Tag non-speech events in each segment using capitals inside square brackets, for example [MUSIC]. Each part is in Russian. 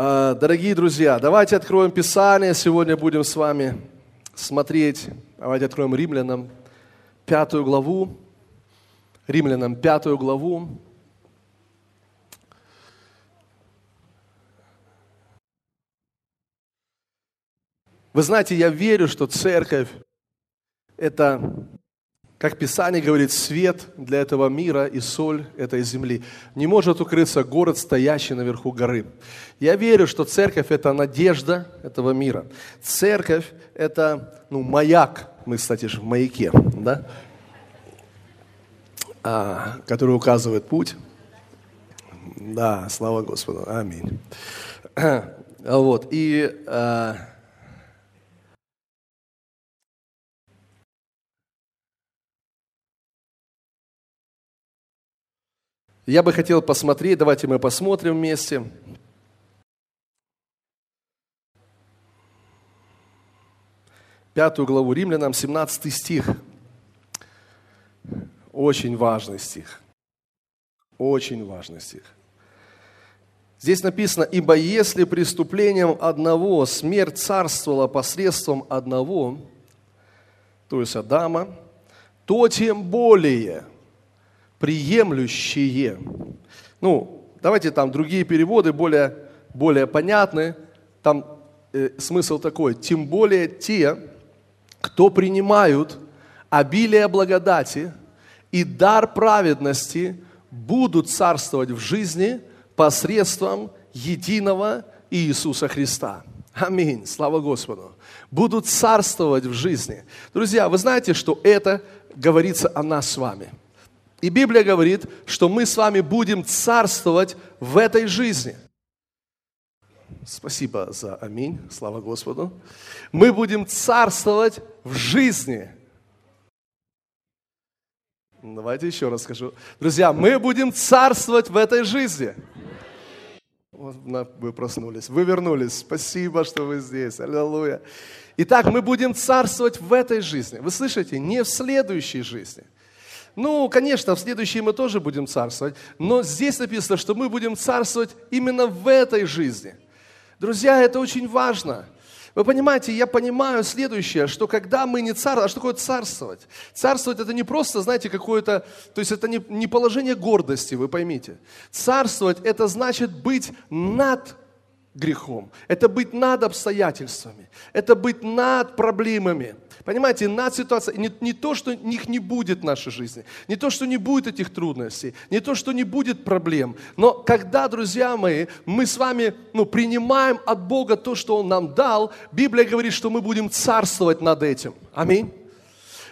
А, дорогие друзья, давайте откроем Писание. Сегодня будем с вами смотреть. Давайте откроем Римлянам пятую главу. Римлянам пятую главу. Вы знаете, я верю, что церковь – это как Писание говорит, свет для этого мира и соль этой земли. Не может укрыться город, стоящий наверху горы. Я верю, что церковь – это надежда этого мира. Церковь – это ну, маяк, мы, кстати же, в маяке, да? а, который указывает путь. Да, слава Господу, аминь. [CLEARS THROAT] Вот, и а, Я бы хотел посмотреть, давайте мы посмотрим вместе. Пятую главу Римлянам, 17 стих. Очень важный стих. Очень важный стих. Здесь написано, ибо если преступлением одного смерть царствовала посредством одного, то есть Адама, то тем более – приемлющие. Ну, давайте там другие переводы более, более понятны. Там э, смысл такой, тем более те, кто принимают обилие благодати и дар праведности, будут царствовать в жизни посредством единого Иисуса Христа. Аминь. Слава Господу. Будут царствовать в жизни. Друзья, вы знаете, что это говорится о нас с вами – и Библия говорит, что мы с вами будем царствовать в этой жизни. Спасибо за аминь, слава Господу. Мы будем царствовать в жизни. Давайте еще раз скажу. Друзья, мы будем царствовать в этой жизни. Вот вы проснулись, вы вернулись. Спасибо, что вы здесь. Аллилуйя. Итак, мы будем царствовать в этой жизни. Вы слышите? Не в следующей жизни – ну, конечно, в следующей мы тоже будем царствовать, но здесь написано, что мы будем царствовать именно в этой жизни. Друзья, это очень важно. Вы понимаете, я понимаю следующее, что когда мы не царствуем, а что такое царствовать? Царствовать это не просто, знаете, какое-то, то есть это не, не положение гордости, вы поймите. Царствовать это значит быть над грехом, это быть над обстоятельствами, это быть над проблемами. Понимаете, над ситуацией, не, не то, что их не будет в нашей жизни, не то, что не будет этих трудностей, не то, что не будет проблем, но когда, друзья мои, мы с вами ну, принимаем от Бога то, что Он нам дал, Библия говорит, что мы будем царствовать над этим. Аминь.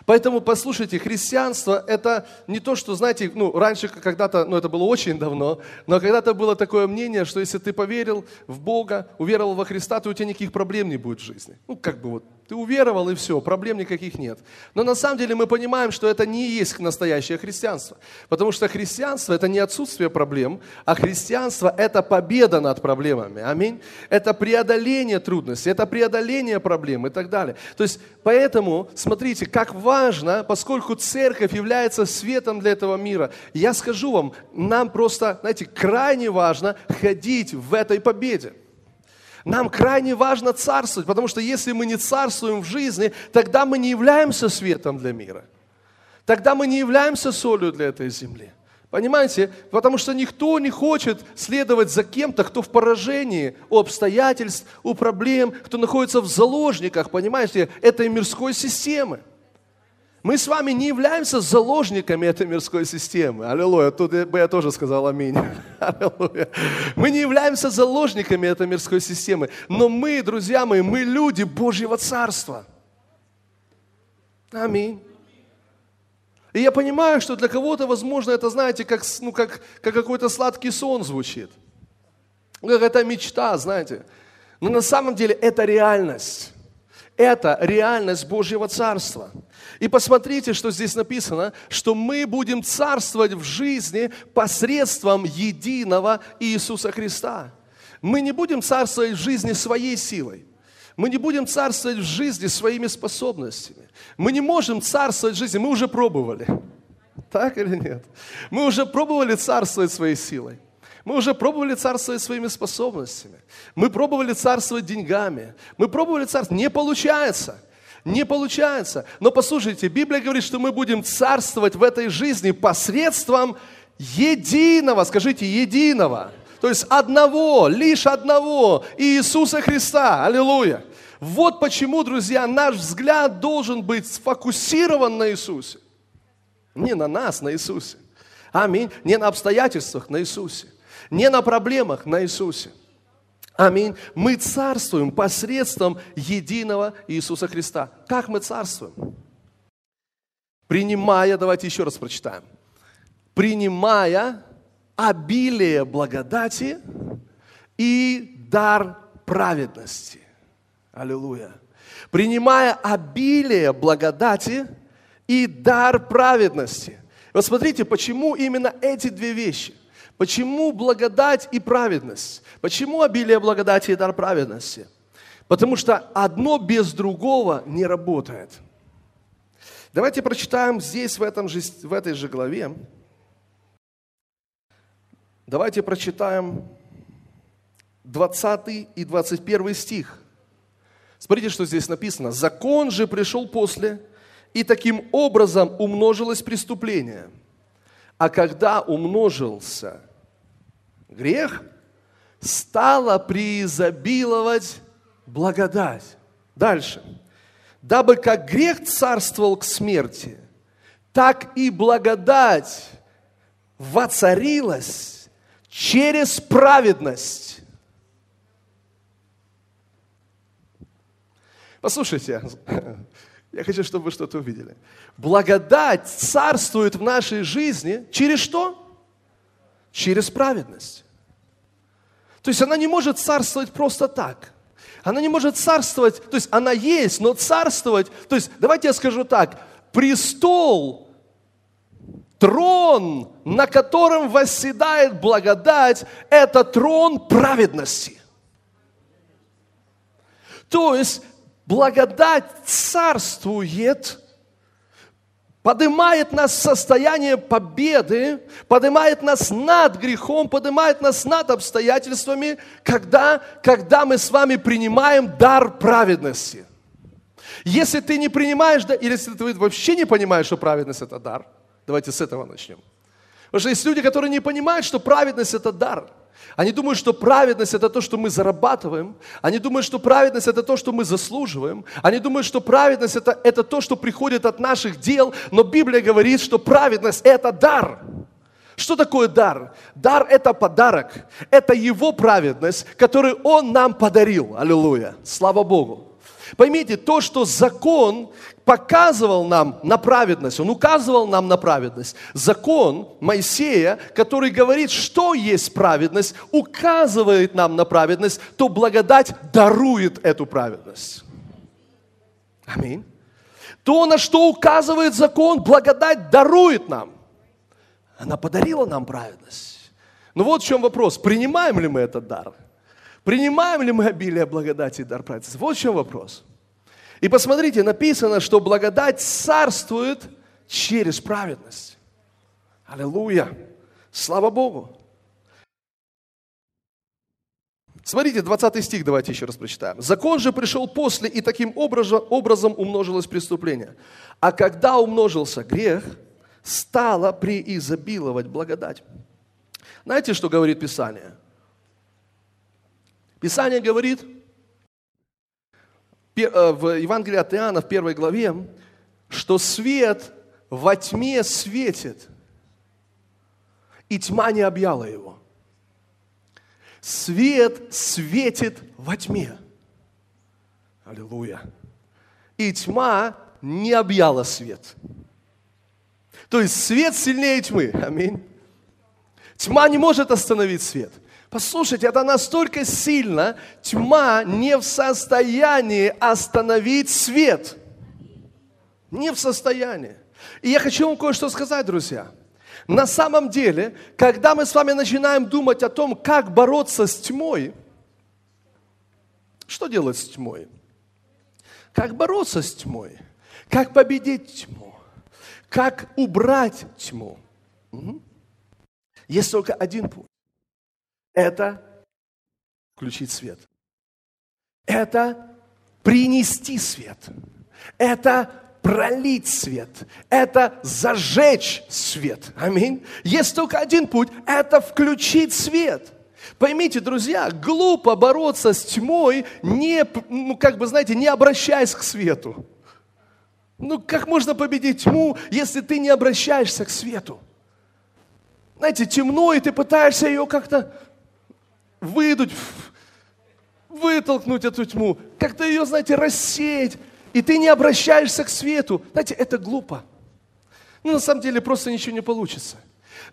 Поэтому, послушайте, христианство – это не то, что, знаете, ну, раньше когда-то, ну, это было очень давно, но когда-то было такое мнение, что если ты поверил в Бога, уверовал во Христа, то у тебя никаких проблем не будет в жизни. Ну, как бы вот, ты уверовал и все, проблем никаких нет. Но на самом деле мы понимаем, что это не есть настоящее христианство. Потому что христианство – это не отсутствие проблем, а христианство – это победа над проблемами. Аминь. Это преодоление трудностей, это преодоление проблем и так далее. То есть, поэтому, смотрите, как важно поскольку церковь является светом для этого мира. Я скажу вам, нам просто, знаете, крайне важно ходить в этой победе. Нам крайне важно царствовать, потому что если мы не царствуем в жизни, тогда мы не являемся светом для мира. Тогда мы не являемся солью для этой земли. Понимаете? Потому что никто не хочет следовать за кем-то, кто в поражении у обстоятельств, у проблем, кто находится в заложниках, понимаете, этой мирской системы. Мы с вами не являемся заложниками этой мирской системы. Аллилуйя. Тут бы я тоже сказал аминь. [LAUGHS] Аллилуйя. Мы не являемся заложниками этой мирской системы. Но мы, друзья мои, мы люди Божьего Царства. Аминь. И я понимаю, что для кого-то, возможно, это, знаете, как, ну, как, как какой-то сладкий сон звучит. Как это мечта, знаете. Но на самом деле это реальность. Это реальность Божьего Царства. И посмотрите, что здесь написано, что мы будем царствовать в жизни посредством единого Иисуса Христа. Мы не будем царствовать в жизни своей силой. Мы не будем царствовать в жизни своими способностями. Мы не можем царствовать в жизни, мы уже пробовали. Так или нет? Мы уже пробовали царствовать своей силой. Мы уже пробовали царствовать своими способностями. Мы пробовали царствовать деньгами. Мы пробовали царствовать. Не получается. Не получается. Но послушайте, Библия говорит, что мы будем царствовать в этой жизни посредством единого, скажите, единого. То есть одного, лишь одного, Иисуса Христа. Аллилуйя. Вот почему, друзья, наш взгляд должен быть сфокусирован на Иисусе. Не на нас, на Иисусе. Аминь. Не на обстоятельствах, на Иисусе. Не на проблемах, на Иисусе. Аминь. Мы царствуем посредством единого Иисуса Христа. Как мы царствуем? Принимая, давайте еще раз прочитаем. Принимая обилие благодати и дар праведности. Аллилуйя. Принимая обилие благодати и дар праведности. Вот смотрите, почему именно эти две вещи – Почему благодать и праведность? Почему обилие благодати и дар праведности? Потому что одно без другого не работает. Давайте прочитаем здесь, в, этом же, в этой же главе. Давайте прочитаем 20 и 21 стих. Смотрите, что здесь написано. «Закон же пришел после, и таким образом умножилось преступление. А когда умножился грех, стала преизобиловать благодать. Дальше. Дабы как грех царствовал к смерти, так и благодать воцарилась через праведность. Послушайте, я хочу, чтобы вы что-то увидели. Благодать царствует в нашей жизни через что? Через праведность. То есть она не может царствовать просто так. Она не может царствовать, то есть она есть, но царствовать, то есть давайте я скажу так, престол, трон, на котором восседает благодать, это трон праведности. То есть благодать царствует поднимает нас в состояние победы, поднимает нас над грехом, поднимает нас над обстоятельствами, когда, когда мы с вами принимаем дар праведности. Если ты не принимаешь, или если ты вообще не понимаешь, что праведность – это дар, давайте с этого начнем. Потому что есть люди, которые не понимают, что праведность – это дар – они думают, что праведность это то, что мы зарабатываем. Они думают, что праведность это то, что мы заслуживаем. Они думают, что праведность это, это то, что приходит от наших дел. Но Библия говорит, что праведность это дар. Что такое дар? Дар – это подарок. Это Его праведность, которую Он нам подарил. Аллилуйя. Слава Богу. Поймите, то, что закон показывал нам на праведность, он указывал нам на праведность. Закон Моисея, который говорит, что есть праведность, указывает нам на праведность, то благодать дарует эту праведность. Аминь. То, на что указывает закон, благодать дарует нам. Она подарила нам праведность. Но вот в чем вопрос. Принимаем ли мы этот дар? Принимаем ли мы обилие благодати и дар праведности? Вот в чем вопрос. И посмотрите, написано, что благодать царствует через праведность. Аллилуйя! Слава Богу! Смотрите, 20 стих давайте еще раз прочитаем. «Закон же пришел после, и таким образом, умножилось преступление. А когда умножился грех, стало преизобиловать благодать». Знаете, что говорит Писание? Писание говорит, Э, в Евангелии от Иоанна в первой главе, что свет во тьме светит, и тьма не объяла его. Свет светит во тьме. Аллилуйя. И тьма не объяла свет. То есть свет сильнее тьмы. Аминь. Тьма не может остановить свет – Послушайте, это настолько сильно, тьма не в состоянии остановить свет. Не в состоянии. И я хочу вам кое-что сказать, друзья. На самом деле, когда мы с вами начинаем думать о том, как бороться с тьмой, что делать с тьмой? Как бороться с тьмой? Как победить тьму? Как убрать тьму? Угу. Есть только один путь. Это включить свет. Это принести свет. Это пролить свет. Это зажечь свет. Аминь. Есть только один путь. Это включить свет. Поймите, друзья, глупо бороться с тьмой, не, ну, как бы, знаете, не обращаясь к свету. Ну, как можно победить тьму, если ты не обращаешься к свету? Знаете, темно, и ты пытаешься ее как-то выдуть, вытолкнуть эту тьму, как-то ее, знаете, рассеять, и ты не обращаешься к свету. Знаете, это глупо. Ну, на самом деле, просто ничего не получится.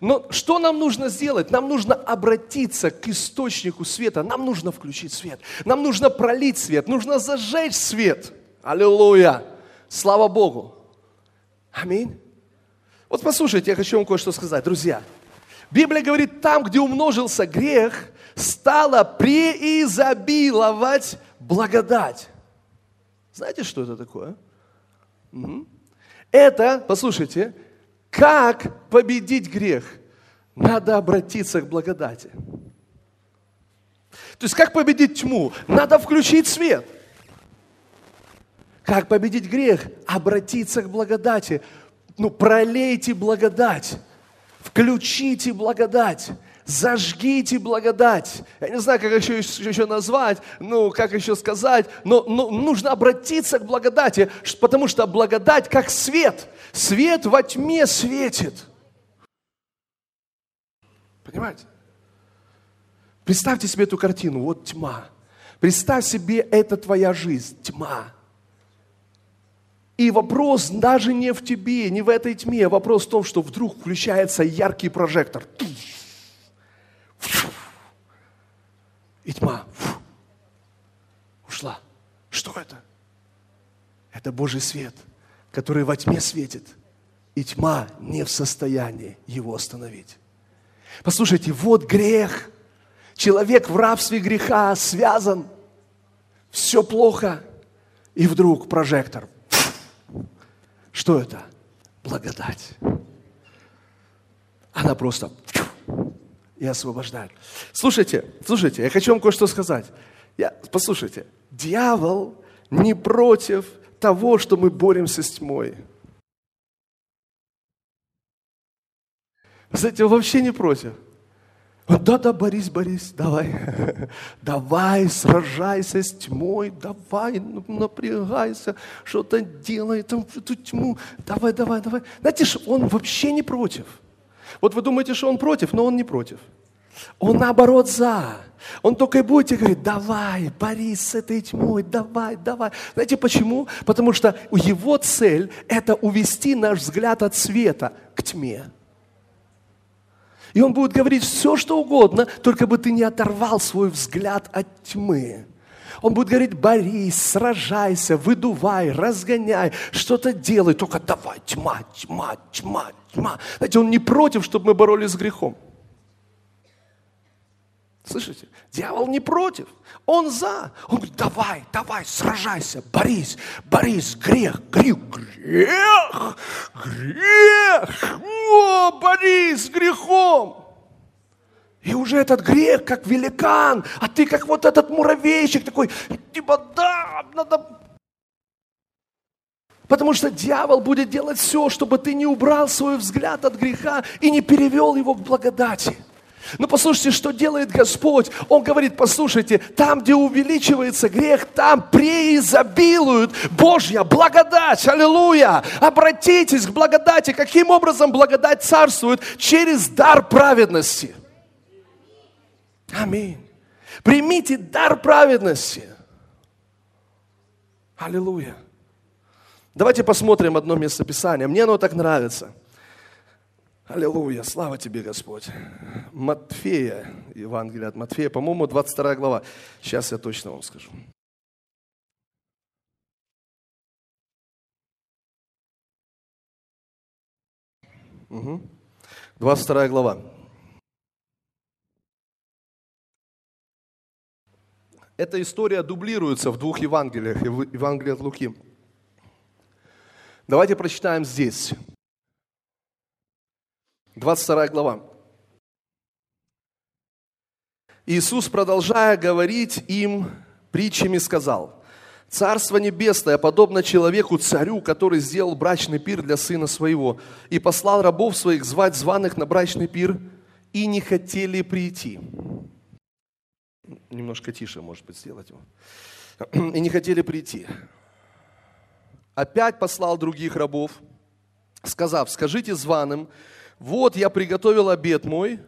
Но что нам нужно сделать? Нам нужно обратиться к источнику света. Нам нужно включить свет. Нам нужно пролить свет. Нужно зажечь свет. Аллилуйя. Слава Богу. Аминь. Вот послушайте, я хочу вам кое-что сказать, друзья. Библия говорит, там, где умножился грех, стала преизобиловать благодать. Знаете, что это такое? Это, послушайте, как победить грех? Надо обратиться к благодати. То есть как победить тьму? Надо включить свет. Как победить грех? Обратиться к благодати. Ну, пролейте благодать. Включите благодать. Зажгите благодать. Я не знаю, как еще, еще назвать, ну, как еще сказать, но, но нужно обратиться к благодати, потому что благодать как свет. Свет во тьме светит. Понимаете? Представьте себе эту картину, вот тьма. Представь себе, это твоя жизнь, тьма. И вопрос даже не в тебе, не в этой тьме, вопрос в том, что вдруг включается яркий прожектор. И тьма ушла. Что это? Это Божий свет, который во тьме светит. И тьма не в состоянии его остановить. Послушайте, вот грех. Человек в рабстве греха связан. Все плохо. И вдруг прожектор что это? Благодать. Она просто и освобождает. Слушайте, слушайте, я хочу вам кое-что сказать. Я, послушайте, дьявол не против того, что мы боремся с тьмой. Знаете, он вообще не против. Да-да, Борис, Борис, давай, [LAUGHS] давай, сражайся с тьмой, давай, напрягайся, что-то делай, там, эту тьму, давай, давай, давай. Знаете, он вообще не против. Вот вы думаете, что он против, но он не против. Он наоборот за. Он только и будет тебе говорить, давай, борись с этой тьмой, давай, давай. Знаете почему? Потому что его цель – это увести наш взгляд от света к тьме. И он будет говорить все, что угодно, только бы ты не оторвал свой взгляд от тьмы. Он будет говорить, борись, сражайся, выдувай, разгоняй, что-то делай, только давай, тьма, тьма, тьма, тьма. Знаете, он не против, чтобы мы боролись с грехом. Слышите? Дьявол не против. Он за. Он говорит, давай, давай, сражайся, борись, борись, грех, грех, грех, грех. О, борись с грехом. И уже этот грех как великан, а ты как вот этот муравейщик такой, типа, да, надо... Потому что дьявол будет делать все, чтобы ты не убрал свой взгляд от греха и не перевел его к благодати. Но послушайте, что делает Господь. Он говорит, послушайте, там, где увеличивается грех, там преизобилует Божья благодать. Аллилуйя! Обратитесь к благодати. Каким образом благодать царствует? Через дар праведности. Аминь. Примите дар праведности. Аллилуйя. Давайте посмотрим одно место Писания. Мне оно так нравится – Аллилуйя, слава тебе, Господь. Матфея, Евангелие от Матфея, по-моему, 22 глава. Сейчас я точно вам скажу. Угу. 22 глава. Эта история дублируется в двух Евангелиях, в Евангелии от Луки. Давайте прочитаем здесь. 22 глава. Иисус, продолжая говорить им притчами, сказал, «Царство небесное подобно человеку, царю, который сделал брачный пир для сына своего, и послал рабов своих звать званых на брачный пир, и не хотели прийти». Немножко тише, может быть, сделать его. «И не хотели прийти». Опять послал других рабов, сказав, «Скажите званым, вот я приготовил обед мой,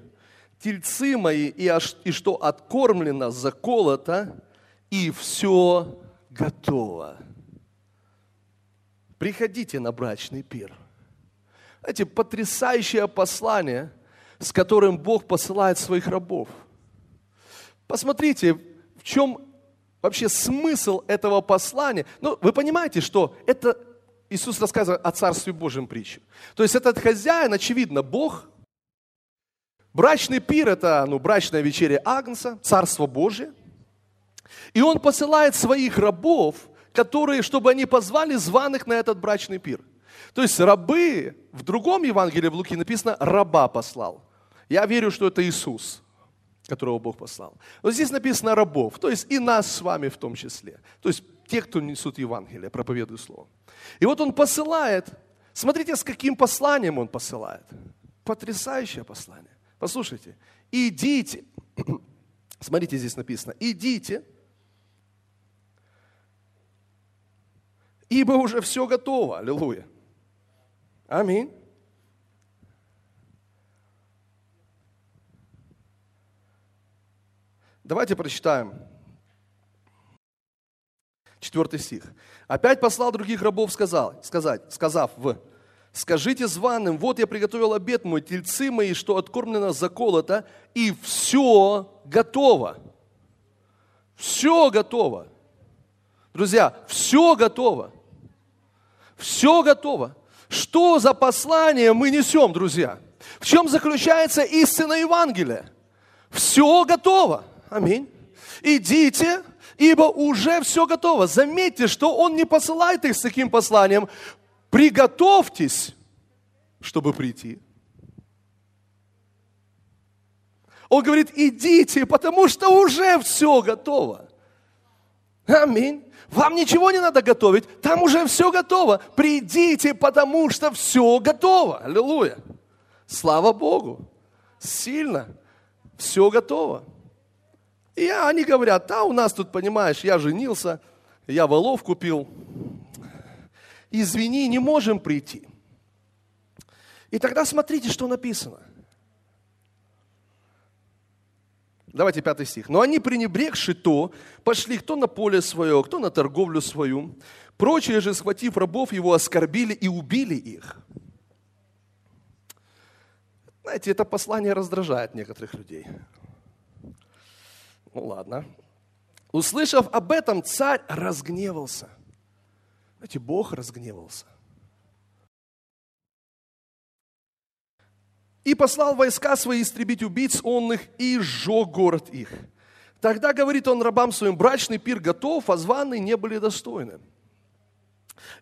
тельцы мои, и, аж, и что откормлено, заколото, и все готово. Приходите на брачный пир. Эти потрясающее послание, с которым Бог посылает своих рабов. Посмотрите, в чем вообще смысл этого послания. Ну, вы понимаете, что это Иисус рассказывает о Царстве Божьем притче. То есть этот хозяин, очевидно, Бог. Брачный пир – это ну, брачная вечеря Агнца, Царство Божие. И он посылает своих рабов, которые, чтобы они позвали званых на этот брачный пир. То есть рабы, в другом Евангелии в Луки написано, раба послал. Я верю, что это Иисус, которого Бог послал. Вот здесь написано рабов, то есть и нас с вами в том числе. То есть те, кто несут Евангелие, проповедуют Слово. И вот он посылает, смотрите, с каким посланием он посылает. Потрясающее послание. Послушайте, идите, [CLEARS THROAT] смотрите, здесь написано, идите, ибо уже все готово. Аллилуйя. Аминь. Давайте прочитаем Четвертый стих. Опять послал других рабов сказал, сказать, сказав в «Скажите званым, вот я приготовил обед мой, тельцы мои, что откормлено заколото, и все готово». Все готово. Друзья, все готово. Все готово. Что за послание мы несем, друзья? В чем заключается истина Евангелия? Все готово. Аминь. Идите, ибо уже все готово. Заметьте, что Он не посылает их с таким посланием. Приготовьтесь, чтобы прийти. Он говорит, идите, потому что уже все готово. Аминь. Вам ничего не надо готовить, там уже все готово. Придите, потому что все готово. Аллилуйя. Слава Богу. Сильно. Все готово. И они говорят, да, у нас тут, понимаешь, я женился, я волов купил. Извини, не можем прийти. И тогда смотрите, что написано. Давайте пятый стих. Но они, пренебрегши то, пошли кто на поле свое, кто на торговлю свою. Прочие же, схватив рабов его, оскорбили и убили их. Знаете, это послание раздражает некоторых людей. Ну ладно. Услышав об этом, царь разгневался. Знаете, Бог разгневался. И послал войска свои истребить убийц онных и сжег город их. Тогда, говорит он рабам своим, брачный пир готов, а званые не были достойны.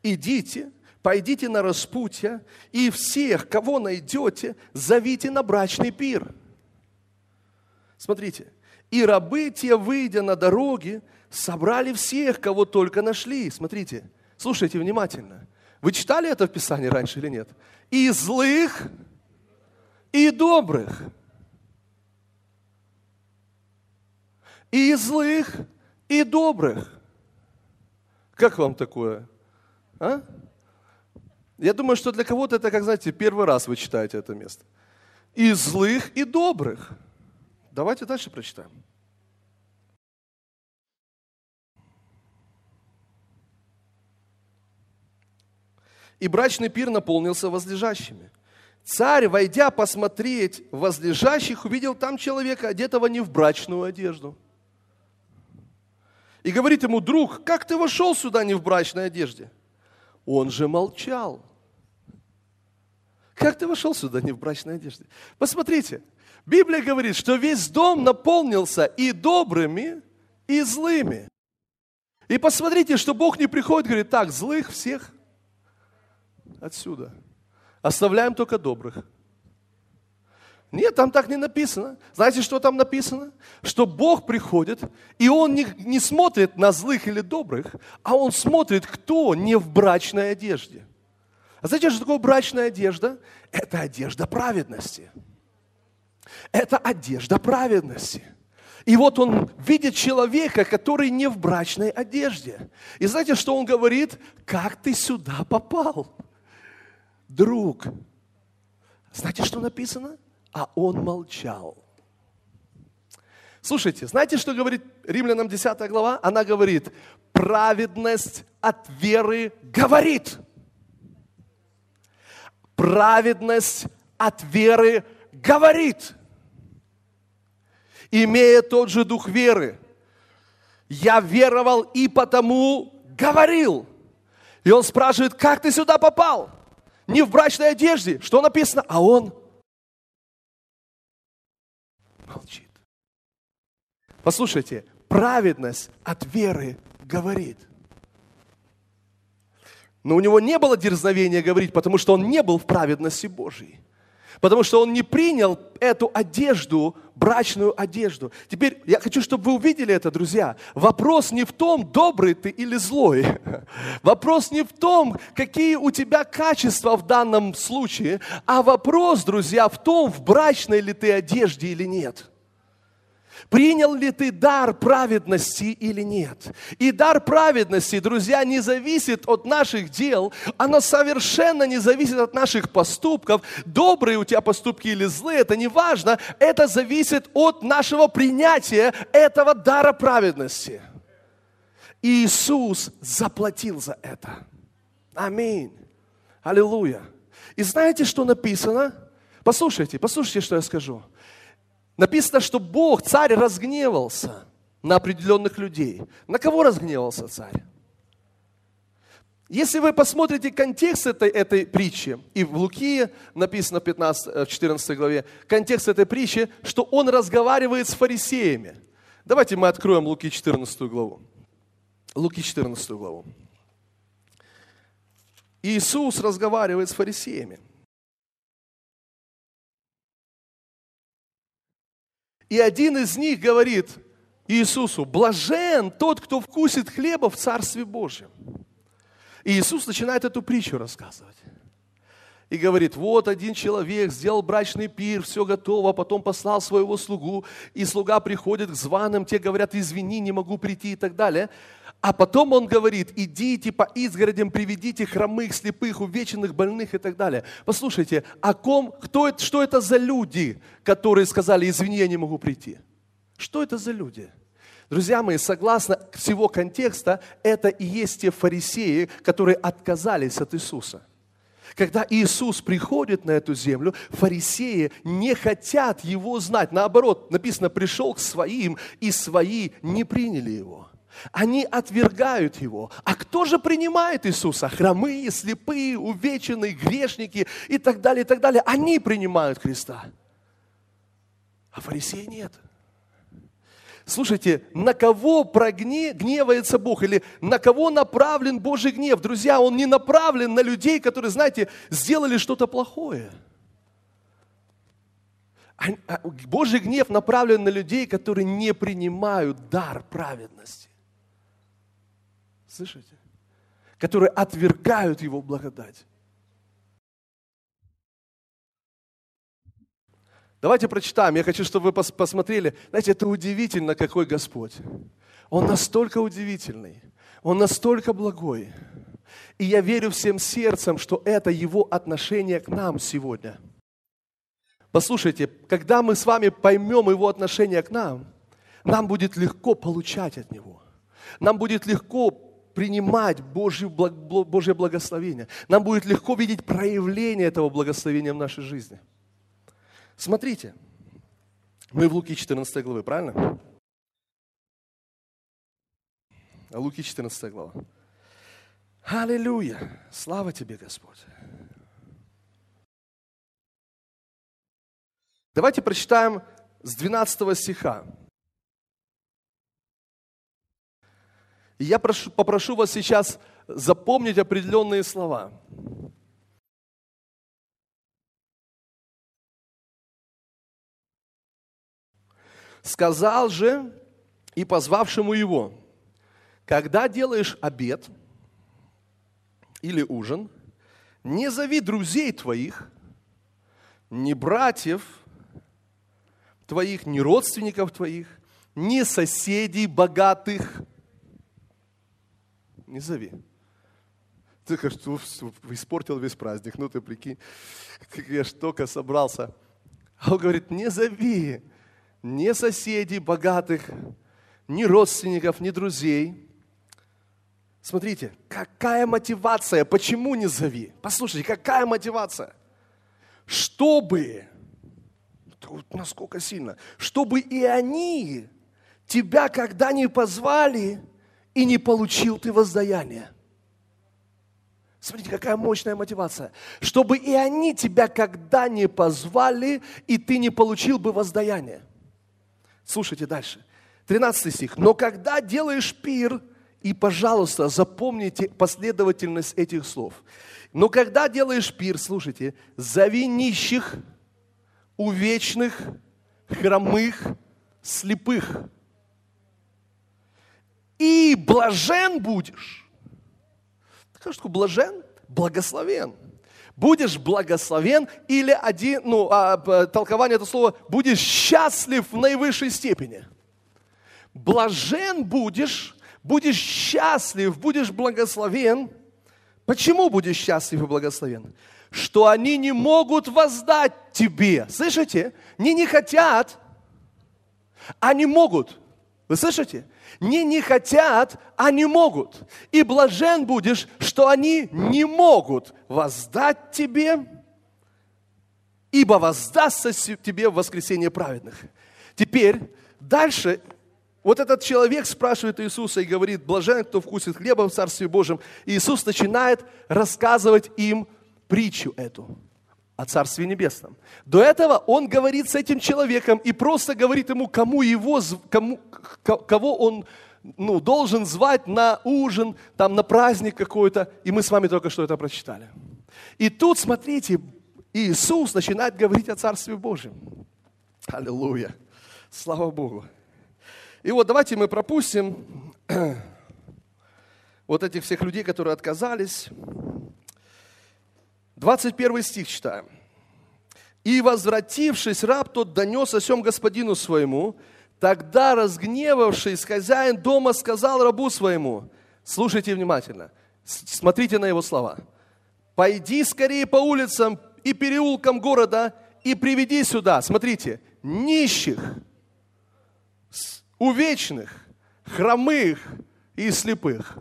Идите, пойдите на распутье, и всех, кого найдете, зовите на брачный пир. Смотрите, и рабы те, выйдя на дороги, собрали всех, кого только нашли. Смотрите, слушайте внимательно. Вы читали это в Писании раньше или нет? И злых, и добрых. И злых, и добрых. Как вам такое? А? Я думаю, что для кого-то это, как знаете, первый раз вы читаете это место. И злых, и добрых. Давайте дальше прочитаем. И брачный пир наполнился возлежащими. Царь, войдя посмотреть возлежащих, увидел там человека, одетого не в брачную одежду. И говорит ему, друг, как ты вошел сюда не в брачной одежде? Он же молчал. Как ты вошел сюда не в брачной одежде? Посмотрите, Библия говорит, что весь дом наполнился и добрыми, и злыми. И посмотрите, что Бог не приходит, говорит, так, злых всех отсюда. Оставляем только добрых. Нет, там так не написано. Знаете, что там написано? Что Бог приходит, и Он не, не смотрит на злых или добрых, а Он смотрит, кто не в брачной одежде. А знаете, что такое брачная одежда? Это одежда праведности. Это одежда праведности. И вот он видит человека, который не в брачной одежде. И знаете, что он говорит? Как ты сюда попал? Друг. Знаете, что написано? А он молчал. Слушайте, знаете, что говорит Римлянам 10 глава? Она говорит, праведность от веры говорит. Праведность от веры говорит имея тот же дух веры. Я веровал и потому говорил. И он спрашивает, как ты сюда попал? Не в брачной одежде. Что написано? А он молчит. Послушайте, праведность от веры говорит. Но у него не было дерзновения говорить, потому что он не был в праведности Божьей. Потому что он не принял эту одежду, брачную одежду. Теперь я хочу, чтобы вы увидели это, друзья. Вопрос не в том, добрый ты или злой. [LAUGHS] Вопрос не в том, какие у тебя качества в данном случае, а вопрос, друзья, в том, в брачной ли ты одежде или нет. Принял ли ты дар праведности или нет? И дар праведности, друзья, не зависит от наших дел, оно совершенно не зависит от наших поступков. Добрые у тебя поступки или злые, это не важно, это зависит от нашего принятия этого дара праведности. И Иисус заплатил за это. Аминь. Аллилуйя. И знаете, что написано? Послушайте, послушайте, что я скажу. Написано, что Бог, царь, разгневался на определенных людей. На кого разгневался царь? Если вы посмотрите контекст этой, этой притчи, и в Луки написано в 15, 14 э, главе, контекст этой притчи, что он разговаривает с фарисеями. Давайте мы откроем Луки 14 главу. Луки 14 главу. Иисус разговаривает с фарисеями. И один из них говорит Иисусу, блажен тот, кто вкусит хлеба в Царстве Божьем. И Иисус начинает эту притчу рассказывать. И говорит, вот один человек сделал брачный пир, все готово, потом послал своего слугу, и слуга приходит к званым, те говорят, извини, не могу прийти и так далее. А потом он говорит, идите по изгородям, приведите хромых, слепых, увеченных, больных и так далее. Послушайте, о ком, кто это, что это за люди, которые сказали, извини, я не могу прийти? Что это за люди? Друзья мои, согласно всего контекста, это и есть те фарисеи, которые отказались от Иисуса. Когда Иисус приходит на эту землю, фарисеи не хотят Его знать. Наоборот, написано, пришел к своим, и свои не приняли Его. Они отвергают его. А кто же принимает Иисуса? Хромые, слепые, увеченные, грешники и так далее, и так далее. Они принимают Христа. А фарисеи нет. Слушайте, на кого прогне, гневается Бог или на кого направлен Божий гнев? Друзья, он не направлен на людей, которые, знаете, сделали что-то плохое. А, Божий гнев направлен на людей, которые не принимают дар праведности. Слышите? Которые отвергают Его благодать. Давайте прочитаем. Я хочу, чтобы вы посмотрели. Знаете, это удивительно, какой Господь. Он настолько удивительный. Он настолько благой. И я верю всем сердцем, что это Его отношение к нам сегодня. Послушайте, когда мы с вами поймем Его отношение к нам, нам будет легко получать от Него. Нам будет легко принимать Божье, Божье благословение. Нам будет легко видеть проявление этого благословения в нашей жизни. Смотрите, мы в Луки 14 главы, правильно? Луки 14 глава. Аллилуйя! Слава тебе, Господь! Давайте прочитаем с 12 стиха. Я прошу, попрошу вас сейчас запомнить определенные слова. Сказал же и позвавшему его, когда делаешь обед или ужин, не зови друзей твоих, ни братьев твоих, ни родственников твоих, ни соседей богатых. Не зови. Ты что, испортил весь праздник, ну ты прикинь, я ж только собрался. А он говорит, не зови ни соседей богатых, ни родственников, ни друзей. Смотрите, какая мотивация, почему не зови? Послушайте, какая мотивация? Чтобы, вот насколько сильно, чтобы и они тебя когда не позвали, и не получил ты воздаяние. Смотрите, какая мощная мотивация. Чтобы и они тебя когда не позвали, и ты не получил бы воздаяние. Слушайте дальше. 13 стих. Но когда делаешь пир, и, пожалуйста, запомните последовательность этих слов. Но когда делаешь пир, слушайте, зови нищих, увечных, хромых, слепых. И блажен будешь Скажешь, что блажен? Благословен. Будешь благословен или один, ну, а, толкование этого слова, будешь счастлив в наивысшей степени. Блажен будешь, будешь счастлив, будешь благословен. Почему будешь счастлив и благословен? Что они не могут воздать тебе. Слышите? Не не хотят, они могут. Вы слышите? Не не хотят, а не могут. И блажен будешь, что они не могут воздать тебе, ибо воздастся тебе в воскресение праведных. Теперь дальше вот этот человек спрашивает Иисуса и говорит, блажен, кто вкусит хлеба в Царстве Божьем. И Иисус начинает рассказывать им притчу эту о Царстве Небесном. До этого он говорит с этим человеком и просто говорит ему, кому его, кому, кого он ну, должен звать на ужин, там, на праздник какой-то. И мы с вами только что это прочитали. И тут, смотрите, Иисус начинает говорить о Царстве Божьем. Аллилуйя. Слава Богу. И вот давайте мы пропустим [CLEARS THROAT] вот этих всех людей, которые отказались. 21 стих читаем. «И, возвратившись, раб тот донес о сем господину своему, тогда, разгневавшись, хозяин дома сказал рабу своему, слушайте внимательно, смотрите на его слова, пойди скорее по улицам и переулкам города и приведи сюда, смотрите, нищих, увечных, хромых и слепых.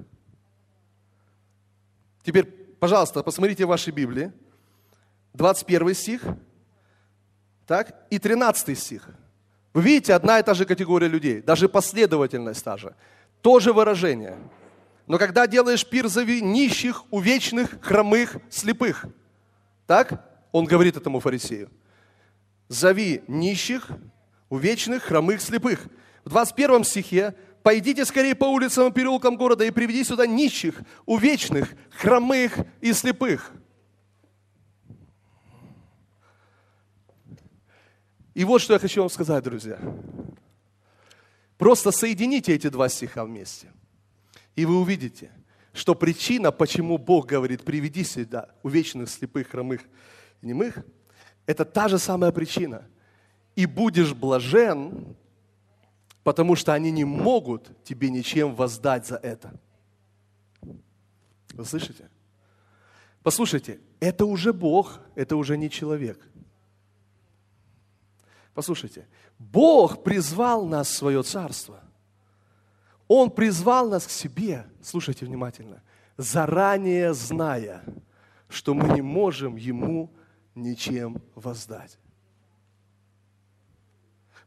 Теперь Пожалуйста, посмотрите в вашей Библии. 21 стих. Так, и 13 стих. Вы видите, одна и та же категория людей, даже последовательность та же. То же выражение. Но когда делаешь пир, зови нищих, увечных, хромых, слепых. Так? Он говорит этому фарисею. Зови нищих, увечных, хромых, слепых. В 21 стихе пойдите скорее по улицам и переулкам города и приведи сюда нищих, увечных, хромых и слепых. И вот что я хочу вам сказать, друзья. Просто соедините эти два стиха вместе. И вы увидите, что причина, почему Бог говорит, приведи сюда увечных, слепых, хромых немых, это та же самая причина. И будешь блажен, потому что они не могут тебе ничем воздать за это. Вы слышите? Послушайте, это уже Бог, это уже не человек. Послушайте, Бог призвал нас в свое царство. Он призвал нас к себе, слушайте внимательно, заранее зная, что мы не можем Ему ничем воздать.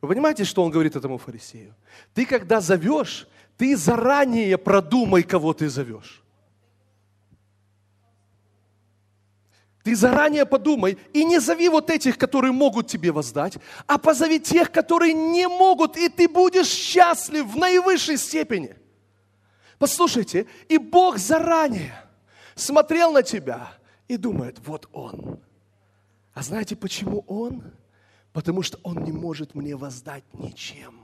Вы понимаете, что он говорит этому фарисею? Ты когда зовешь, ты заранее продумай, кого ты зовешь. Ты заранее подумай и не зови вот этих, которые могут тебе воздать, а позови тех, которые не могут, и ты будешь счастлив в наивысшей степени. Послушайте, и Бог заранее смотрел на тебя и думает, вот он. А знаете, почему он? Потому что он не может мне воздать ничем.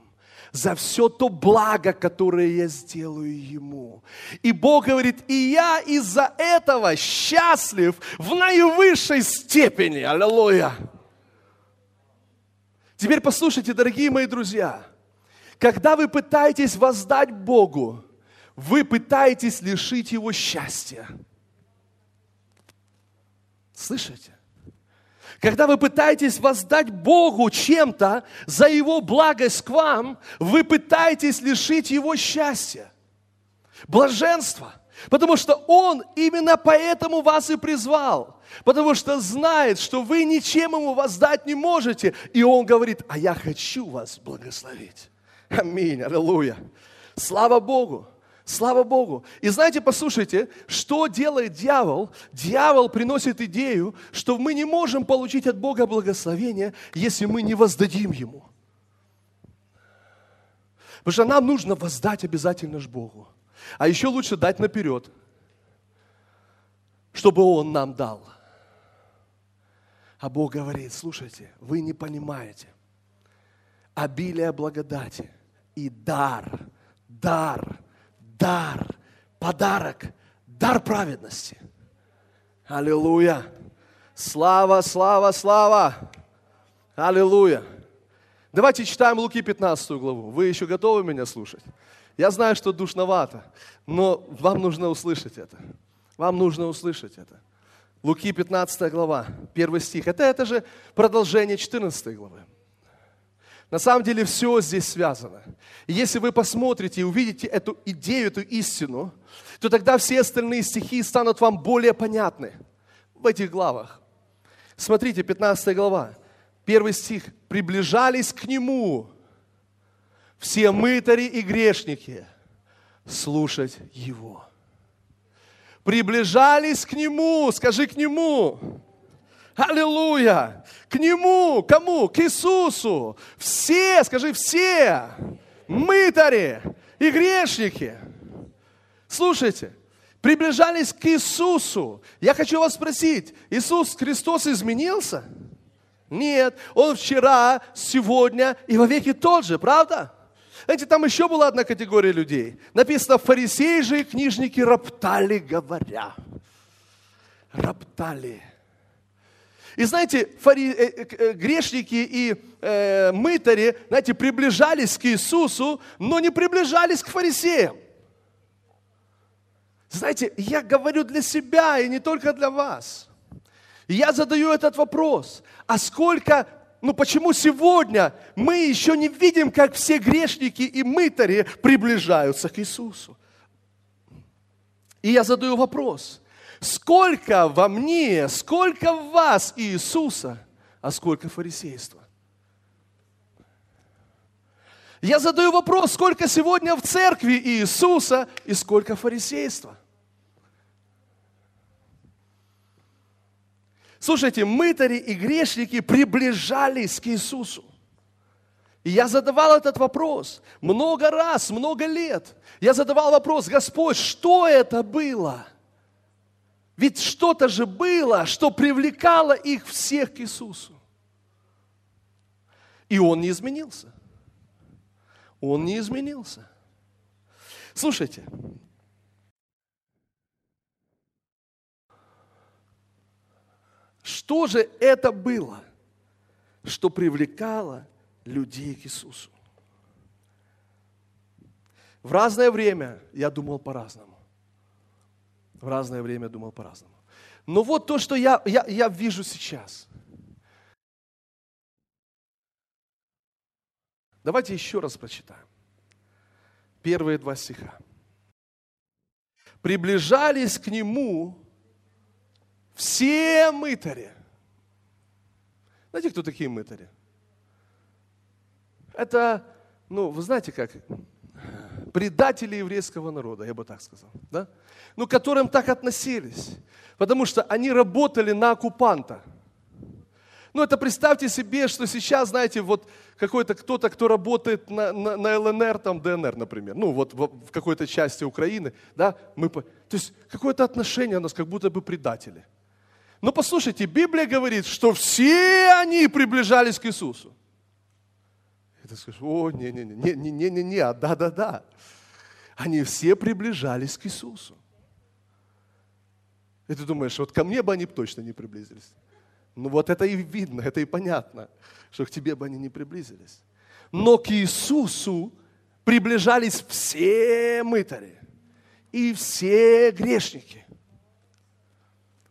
за все то благо, которое я сделаю ему. И Бог говорит, и я из-за этого счастлив в наивысшей степени. Аллилуйя. Теперь послушайте, дорогие мои друзья, когда вы пытаетесь воздать Богу, вы пытаетесь лишить Его счастья. Слышите? Когда вы пытаетесь воздать Богу чем-то за Его благость к вам, вы пытаетесь лишить Его счастья, блаженства. Потому что Он именно поэтому вас и призвал. Потому что знает, что вы ничем Ему воздать не можете. И Он говорит, а я хочу вас благословить. Аминь, аллилуйя. Слава Богу. Слава Богу. И знаете, послушайте, что делает дьявол? Дьявол приносит идею, что мы не можем получить от Бога благословение, если мы не воздадим Ему. Потому что нам нужно воздать обязательно ж Богу. А еще лучше дать наперед, чтобы Он нам дал. А Бог говорит, слушайте, вы не понимаете. Обилие благодати и дар, дар – дар, подарок, дар праведности. Аллилуйя. Слава, слава, слава. Аллилуйя. Давайте читаем Луки 15 главу. Вы еще готовы меня слушать? Я знаю, что душновато, но вам нужно услышать это. Вам нужно услышать это. Луки 15 глава, 1 стих. Это, это же продолжение 14 главы. На самом деле все здесь связано. И если вы посмотрите и увидите эту идею, эту истину, то тогда все остальные стихи станут вам более понятны в этих главах. Смотрите, 15 глава, первый стих. «Приближались к Нему все мытари и грешники слушать Его». Приближались к Нему, скажи к Нему. Аллилуйя! К Нему, кому? К Иисусу. Все, скажи, все мытари и грешники. Слушайте, приближались к Иисусу. Я хочу вас спросить, Иисус Христос изменился? Нет, Он вчера, сегодня и во веки тот же, правда? Знаете, там еще была одна категория людей. Написано, фарисеи же и книжники роптали, говоря. Роптали. И знаете, фари... Э, э, э, грешники и э, мытари, знаете, приближались к Иисусу, но не приближались к фарисеям. Знаете, я говорю для себя и не только для вас. Я задаю этот вопрос. А сколько, ну почему сегодня мы еще не видим, как все грешники и мытари приближаются к Иисусу? И я задаю вопрос сколько во мне, сколько в вас Иисуса, а сколько фарисейства. Я задаю вопрос, сколько сегодня в церкви Иисуса и сколько фарисейства. Слушайте, мытари и грешники приближались к Иисусу. И я задавал этот вопрос много раз, много лет. Я задавал вопрос, Господь, что это было? Ведь что-то же было, что привлекало их всех к Иисусу. И он не изменился. Он не изменился. Слушайте, что же это было, что привлекало людей к Иисусу? В разное время я думал по-разному в разное время думал по-разному. Но вот то, что я, я, я вижу сейчас. Давайте еще раз прочитаем. Первые два стиха. Приближались к нему все мытари. Знаете, кто такие мытари? Это, ну, вы знаете как, предатели еврейского народа, я бы так сказал, да? ну, к которым так относились, потому что они работали на оккупанта. Ну, это представьте себе, что сейчас, знаете, вот какой-то кто-то, кто работает на, на, на ЛНР, там, ДНР, например, ну, вот в, в какой-то части Украины, да, мы, то есть какое-то отношение у нас, как будто бы предатели. Но послушайте, Библия говорит, что все они приближались к Иисусу. И ты скажешь, о, не-не-не, не-не-не, а да-да-да. Они все приближались к Иисусу. И ты думаешь, вот ко мне бы они точно не приблизились. Ну вот это и видно, это и понятно, что к тебе бы они не приблизились. Но к Иисусу приближались все мытари и все грешники.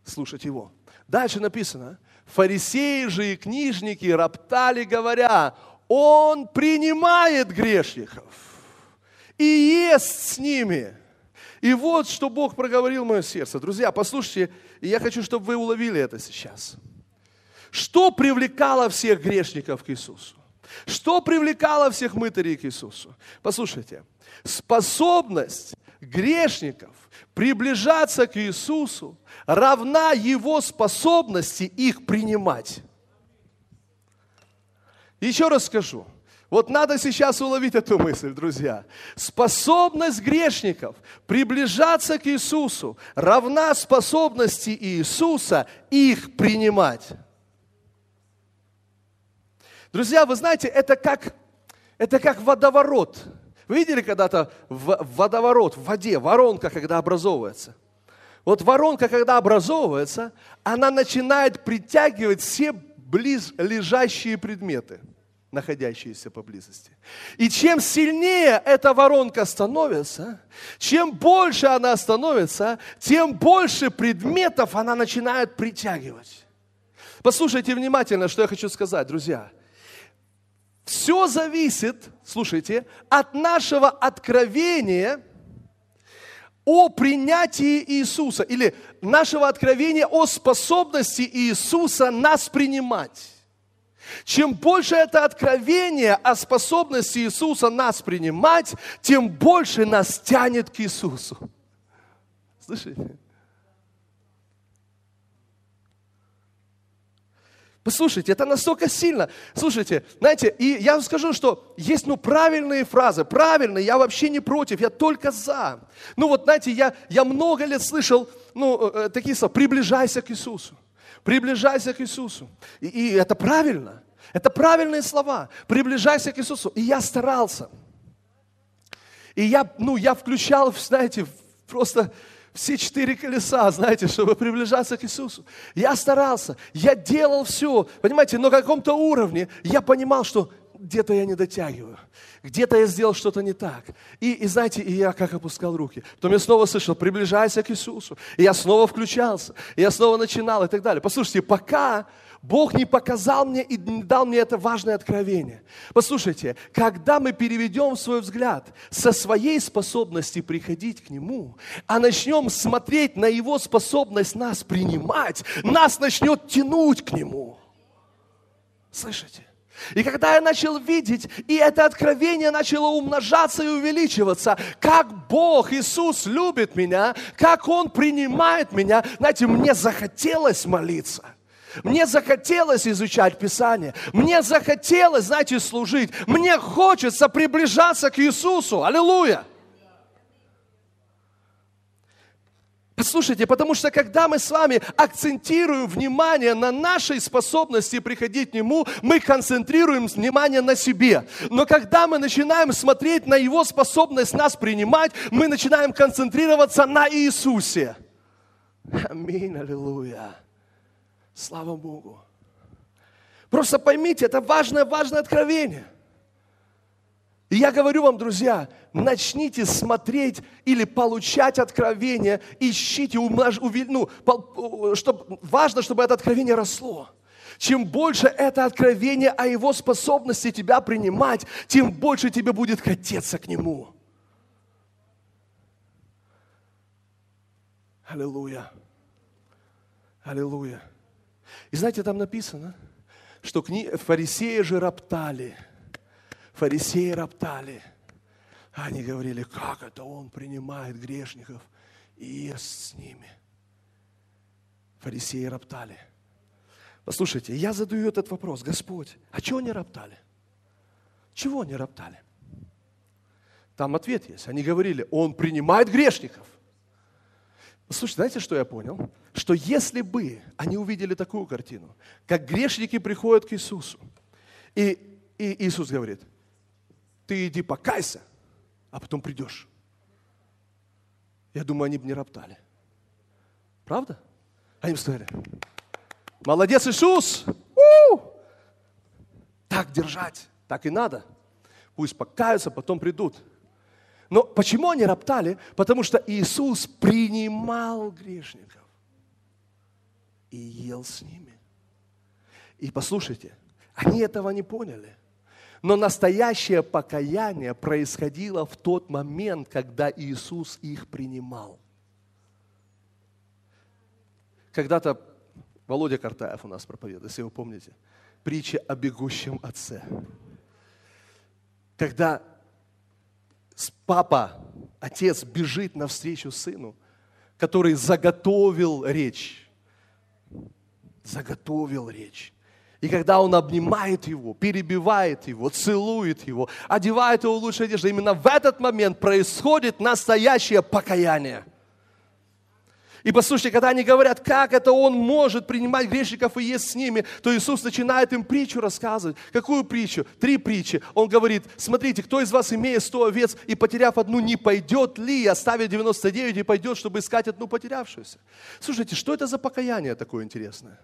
Слушать Его. Дальше написано, фарисеи же и книжники роптали, говоря, Он принимает грешников и ест с ними. И вот, что Бог проговорил мое сердце. Друзья, послушайте, я хочу, чтобы вы уловили это сейчас. Что привлекало всех грешников к Иисусу? Что привлекало всех мытарей к Иисусу? Послушайте, способность грешников приближаться к Иисусу равна Его способности их принимать. Еще раз скажу. Вот надо сейчас уловить эту мысль, друзья. Способность грешников приближаться к Иисусу равна способности Иисуса их принимать. Друзья, вы знаете, это как, это как водоворот. Вы видели когда-то водоворот в воде, воронка, когда образовывается? Вот воронка, когда образовывается, она начинает притягивать все близлежащие предметы, находящиеся поблизости. И чем сильнее эта воронка становится, чем больше она становится, тем больше предметов она начинает притягивать. Послушайте внимательно, что я хочу сказать, друзья – все зависит, слушайте, от нашего откровения о принятии Иисуса или нашего откровения о способности Иисуса нас принимать. Чем больше это откровение о способности Иисуса нас принимать, тем больше нас тянет к Иисусу. Слышите? Послушайте, это настолько сильно. Слушайте, знаете, и я вам скажу, что есть ну правильные фразы, правильные, я вообще не против, я только за. Ну вот, знаете, я, я много лет слышал ну, э, э, такие слова, приближайся к Иисусу, приближайся к Иисусу. И, и это правильно, это правильные слова, приближайся к Иисусу. И я старался. И я, ну, я включал, знаете, просто все четыре колеса, знаете, чтобы приближаться к Иисусу. Я старался, я делал все, понимаете, но на каком-то уровне я понимал, что где-то я не дотягиваю, где-то я сделал что-то не так. И, и знаете, и я как опускал руки. Потом я снова слышал, приближайся к Иисусу. И я снова включался, и я снова начинал и так далее. Послушайте, пока Бог не показал мне и не дал мне это важное откровение. Послушайте, когда мы переведем свой взгляд со своей способности приходить к Нему, а начнем смотреть на Его способность нас принимать, нас начнет тянуть к Нему. Слышите? И когда я начал видеть, и это откровение начало умножаться и увеличиваться, как Бог, Иисус любит меня, как Он принимает меня, знаете, мне захотелось молиться – мне захотелось изучать Писание. Мне захотелось, знаете, служить. Мне хочется приближаться к Иисусу. Аллилуйя! Послушайте, потому что когда мы с вами акцентируем внимание на нашей способности приходить к Нему, мы концентрируем внимание на себе. Но когда мы начинаем смотреть на Его способность нас принимать, мы начинаем концентрироваться на Иисусе. Аминь, аллилуйя. Слава Богу. Просто поймите, это важное, важное откровение. И я говорю вам, друзья, начните смотреть или получать откровение, ищите, умнож, ну, чтоб, важно, чтобы это откровение росло. Чем больше это откровение о его способности тебя принимать, тем больше тебе будет хотеться к нему. Аллилуйя. Аллилуйя. И знаете, там написано, что фарисеи же роптали. Фарисеи роптали. Они говорили, как это он принимает грешников и ест с ними. Фарисеи роптали. Послушайте, я задаю этот вопрос. Господь, а чего они роптали? Чего они роптали? Там ответ есть. Они говорили, он принимает грешников. Слушайте, знаете, что я понял? Что если бы они увидели такую картину, как грешники приходят к Иисусу, и, и Иисус говорит, ты иди покайся, а потом придешь. Я думаю, они бы не роптали. Правда? Они бы сказали, молодец Иисус, У! так держать, так и надо. Пусть покаются, потом придут. Но почему они роптали? Потому что Иисус принимал грешников и ел с ними. И послушайте, они этого не поняли. Но настоящее покаяние происходило в тот момент, когда Иисус их принимал. Когда-то Володя Картаев у нас проповедует, если вы помните, притча о бегущем отце. Когда папа, отец бежит навстречу сыну, который заготовил речь, заготовил речь. И когда он обнимает его, перебивает его, целует его, одевает его в лучшую одежду, именно в этот момент происходит настоящее покаяние. И послушайте, когда они говорят, как это он может принимать грешников и есть с ними, то Иисус начинает им притчу рассказывать. Какую притчу? Три притчи. Он говорит, смотрите, кто из вас, имея сто овец и потеряв одну, не пойдет ли, оставит 99 и пойдет, чтобы искать одну потерявшуюся? Слушайте, что это за покаяние такое интересное?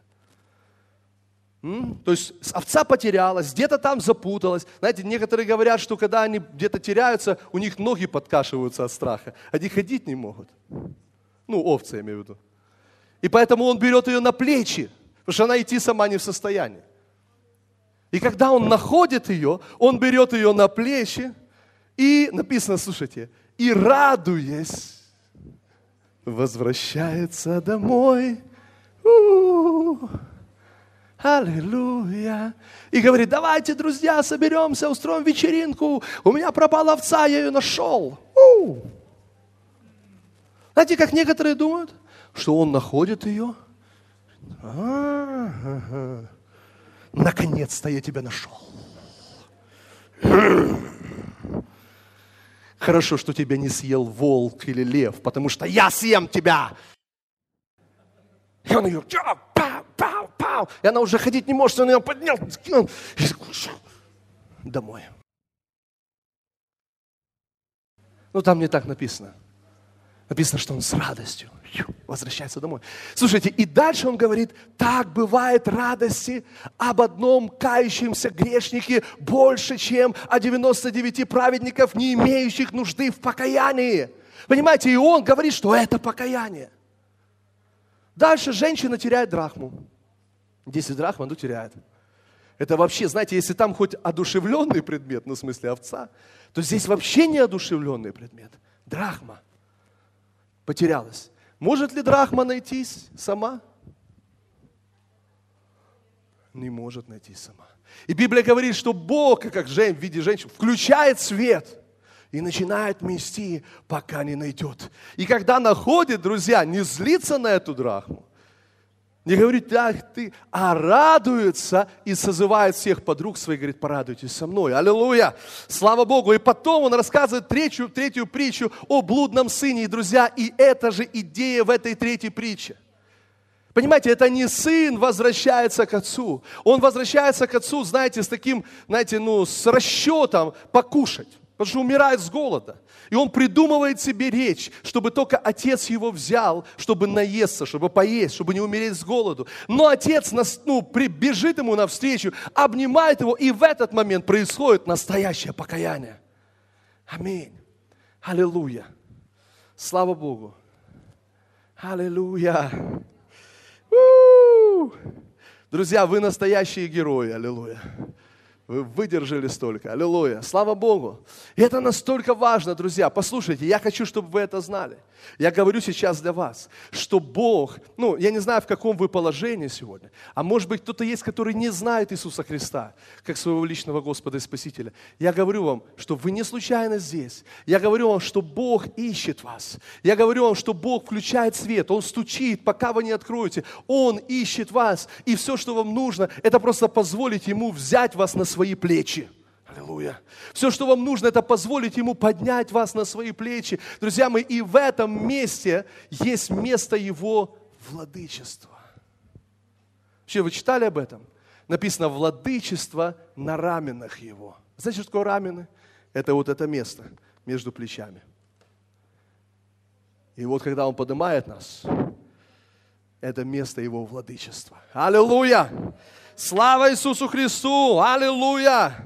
То есть овца потерялась, где-то там запуталась. Знаете, некоторые говорят, что когда они где-то теряются, у них ноги подкашиваются от страха. Они ходить не могут. Ну, овцы, я имею в виду. И поэтому он берет ее на плечи, потому что она идти сама не в состоянии. И когда он находит ее, он берет ее на плечи и, написано, слушайте, и радуясь, возвращается домой. У-у-у. Аллилуйя. И говорит, давайте, друзья, соберемся, устроим вечеринку. У меня пропала овца, я ее нашел. У-у. Знаете, как некоторые думают, что он находит ее. А-а-а. Наконец-то я тебя нашел. Хорошо, что тебя не съел волк или лев, потому что я съем тебя. И он ее пау, пау, пау. И она уже ходить не может, он ее поднял, скинул. Домой. Ну, там не так написано. Написано, что он с радостью возвращается домой. Слушайте, и дальше он говорит, так бывает радости об одном кающемся грешнике больше, чем о 99 праведников, не имеющих нужды в покаянии. Понимаете, и он говорит, что это покаяние. Дальше женщина теряет драхму. 10 драхм она теряет. Это вообще, знаете, если там хоть одушевленный предмет, ну в смысле овца, то здесь вообще не одушевленный предмет. Драхма потерялась. Может ли драхма найтись сама? Не может найти сама. И Библия говорит, что Бог, как жен, в виде женщины, включает свет и начинает мести, пока не найдет. И когда находит, друзья, не злится на эту драхму, не говорит, ах ты, а радуется и созывает всех подруг своих, говорит, порадуйтесь со мной. Аллилуйя! Слава Богу! И потом он рассказывает третью, третью притчу о блудном сыне. И, друзья, и это же идея в этой третьей притче. Понимаете, это не сын возвращается к отцу. Он возвращается к отцу, знаете, с таким, знаете, ну, с расчетом покушать потому что умирает с голода. И он придумывает себе речь, чтобы только отец его взял, чтобы наесться, чтобы поесть, чтобы не умереть с голоду. Но отец ну, бежит ему навстречу, обнимает его, и в этот момент происходит настоящее покаяние. Аминь. Аллилуйя. Слава Богу. Аллилуйя. Друзья, вы настоящие герои. Аллилуйя. Вы выдержали столько. Аллилуйя. Слава Богу. И это настолько важно, друзья. Послушайте, я хочу, чтобы вы это знали. Я говорю сейчас для вас, что Бог, ну, я не знаю, в каком вы положении сегодня, а может быть, кто-то есть, который не знает Иисуса Христа, как своего личного Господа и Спасителя. Я говорю вам, что вы не случайно здесь. Я говорю вам, что Бог ищет вас. Я говорю вам, что Бог включает свет, Он стучит, пока вы не откроете. Он ищет вас. И все, что вам нужно, это просто позволить Ему взять вас на свои плечи. Аллилуйя. Все, что вам нужно, это позволить Ему поднять вас на свои плечи. Друзья мои, и в этом месте есть место Его владычества. Вообще, вы читали об этом? Написано «владычество на раменах Его». Знаете, что такое рамены? это вот это место между плечами. И вот когда Он поднимает нас, это место Его владычества. Аллилуйя! Слава Иисусу Христу! Аллилуйя!